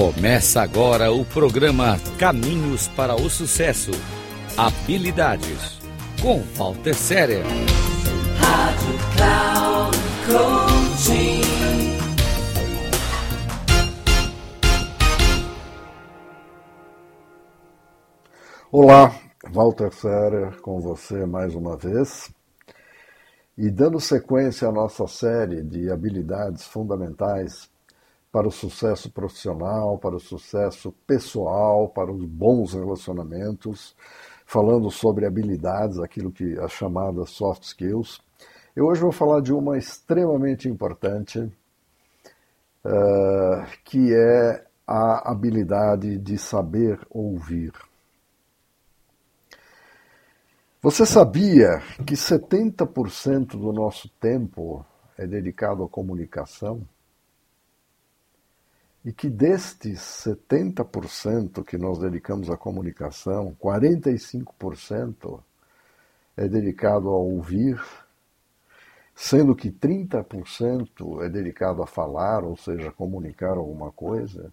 Começa agora o programa Caminhos para o Sucesso. Habilidades com Walter Séria. Rádio Cloud Coaching. Olá, Walter Séria com você mais uma vez. E dando sequência à nossa série de habilidades fundamentais para o sucesso profissional, para o sucesso pessoal, para os bons relacionamentos, falando sobre habilidades, aquilo que as chamadas soft skills. Eu hoje vou falar de uma extremamente importante, uh, que é a habilidade de saber ouvir. Você sabia que 70% do nosso tempo é dedicado à comunicação? E que destes 70% que nós dedicamos à comunicação, 45% é dedicado a ouvir, sendo que 30% é dedicado a falar, ou seja, comunicar alguma coisa,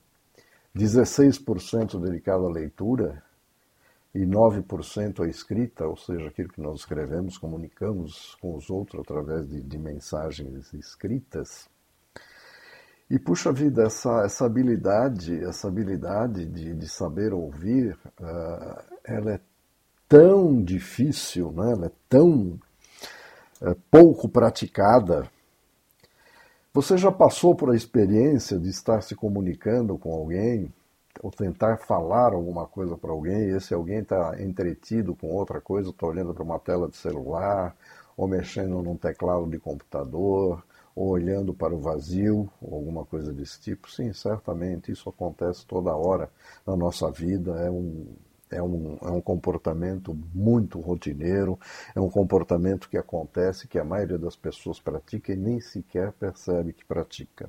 16% dedicado à leitura e 9% à escrita, ou seja, aquilo que nós escrevemos, comunicamos com os outros através de, de mensagens escritas. E puxa vida, essa, essa habilidade, essa habilidade de, de saber ouvir, uh, ela é tão difícil, né? ela é tão uh, pouco praticada. Você já passou por a experiência de estar se comunicando com alguém, ou tentar falar alguma coisa para alguém, e esse alguém está entretido com outra coisa, está olhando para uma tela de celular, ou mexendo num teclado de computador, ou olhando para o vazio, ou alguma coisa desse tipo. Sim, certamente, isso acontece toda hora na nossa vida, é um, é um, é um comportamento muito rotineiro, é um comportamento que acontece, que a maioria das pessoas pratica e nem sequer percebe que pratica.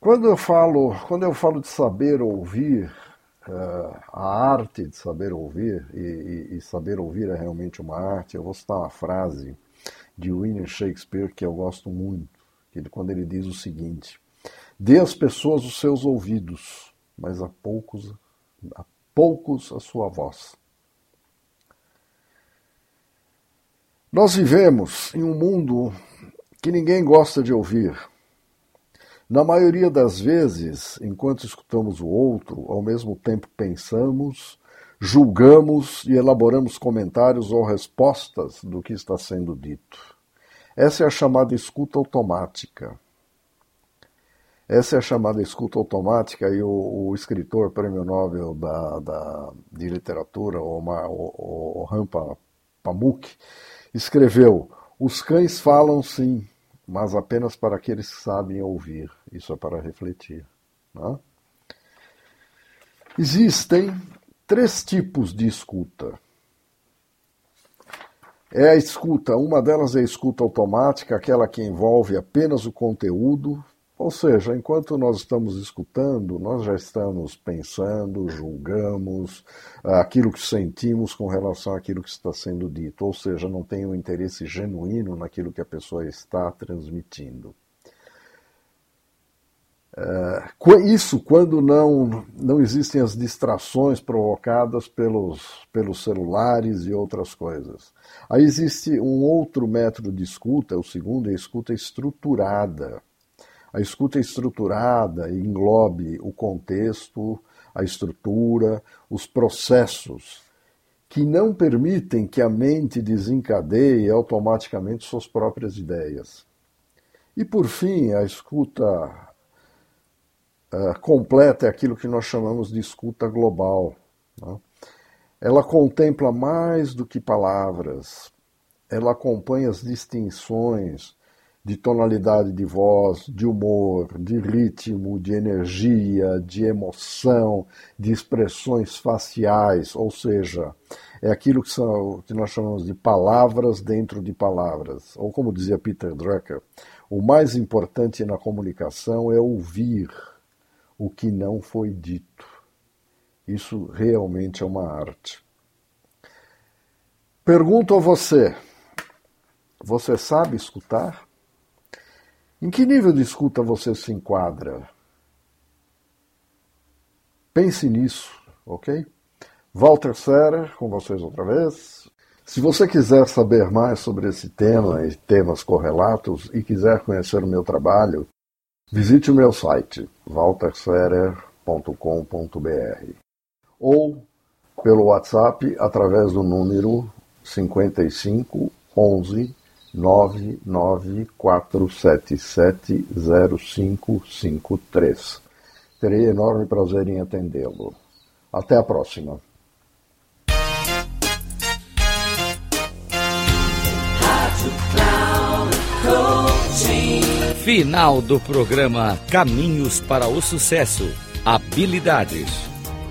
Quando eu falo, quando eu falo de saber ouvir, uh, a arte de saber ouvir, e, e, e saber ouvir é realmente uma arte, eu vou citar uma frase de William Shakespeare que eu gosto muito, quando ele diz o seguinte: Dê às pessoas os seus ouvidos, mas a poucos a poucos a sua voz. Nós vivemos em um mundo que ninguém gosta de ouvir. Na maioria das vezes, enquanto escutamos o outro, ao mesmo tempo pensamos, julgamos e elaboramos comentários ou respostas do que está sendo dito. Essa é a chamada escuta automática. Essa é a chamada escuta automática e o, o escritor prêmio Nobel da, da, de literatura, o, o Rampa Pamuk, escreveu: Os cães falam sim, mas apenas para aqueles que sabem ouvir. Isso é para refletir. Né? Existem três tipos de escuta. É a escuta, uma delas é a escuta automática, aquela que envolve apenas o conteúdo, ou seja, enquanto nós estamos escutando, nós já estamos pensando, julgamos aquilo que sentimos com relação àquilo que está sendo dito, ou seja, não tem um interesse genuíno naquilo que a pessoa está transmitindo. Isso quando não, não existem as distrações provocadas pelos, pelos celulares e outras coisas. Aí existe um outro método de escuta, o segundo é a escuta estruturada. A escuta estruturada englobe o contexto, a estrutura, os processos, que não permitem que a mente desencadeie automaticamente suas próprias ideias. E por fim, a escuta uh, completa é aquilo que nós chamamos de escuta global. Né? Ela contempla mais do que palavras, ela acompanha as distinções de tonalidade de voz, de humor, de ritmo, de energia, de emoção, de expressões faciais, ou seja, é aquilo que, são, que nós chamamos de palavras dentro de palavras. Ou como dizia Peter Drucker, o mais importante na comunicação é ouvir o que não foi dito. Isso realmente é uma arte. Pergunto a você: você sabe escutar? Em que nível de escuta você se enquadra? Pense nisso, ok? Walter Serer, com vocês outra vez. Se você quiser saber mais sobre esse tema e temas correlatos e quiser conhecer o meu trabalho, visite o meu site walterserer.com.br ou pelo WhatsApp através do número 55 11 994770553. Terei enorme prazer em atendê-lo. Até a próxima. Final do programa Caminhos para o Sucesso. Habilidades.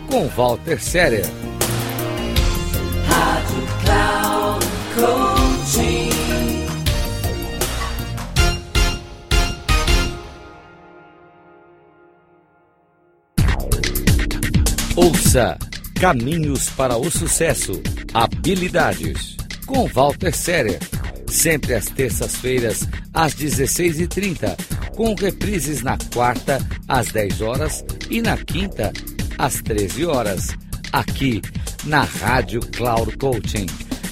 Com Walter Séria. Rádio Cloud. Ouça Caminhos para o Sucesso. Habilidades. Com Walter Séria sempre às terças-feiras, às 16h30, com reprises na quarta, às 10 horas e na quinta, às 13 horas, aqui na Rádio Cloud Coaching.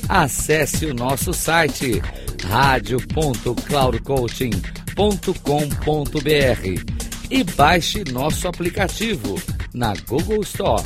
Acesse o nosso site radio.cloudcoaching.com.br e baixe nosso aplicativo na Google Store.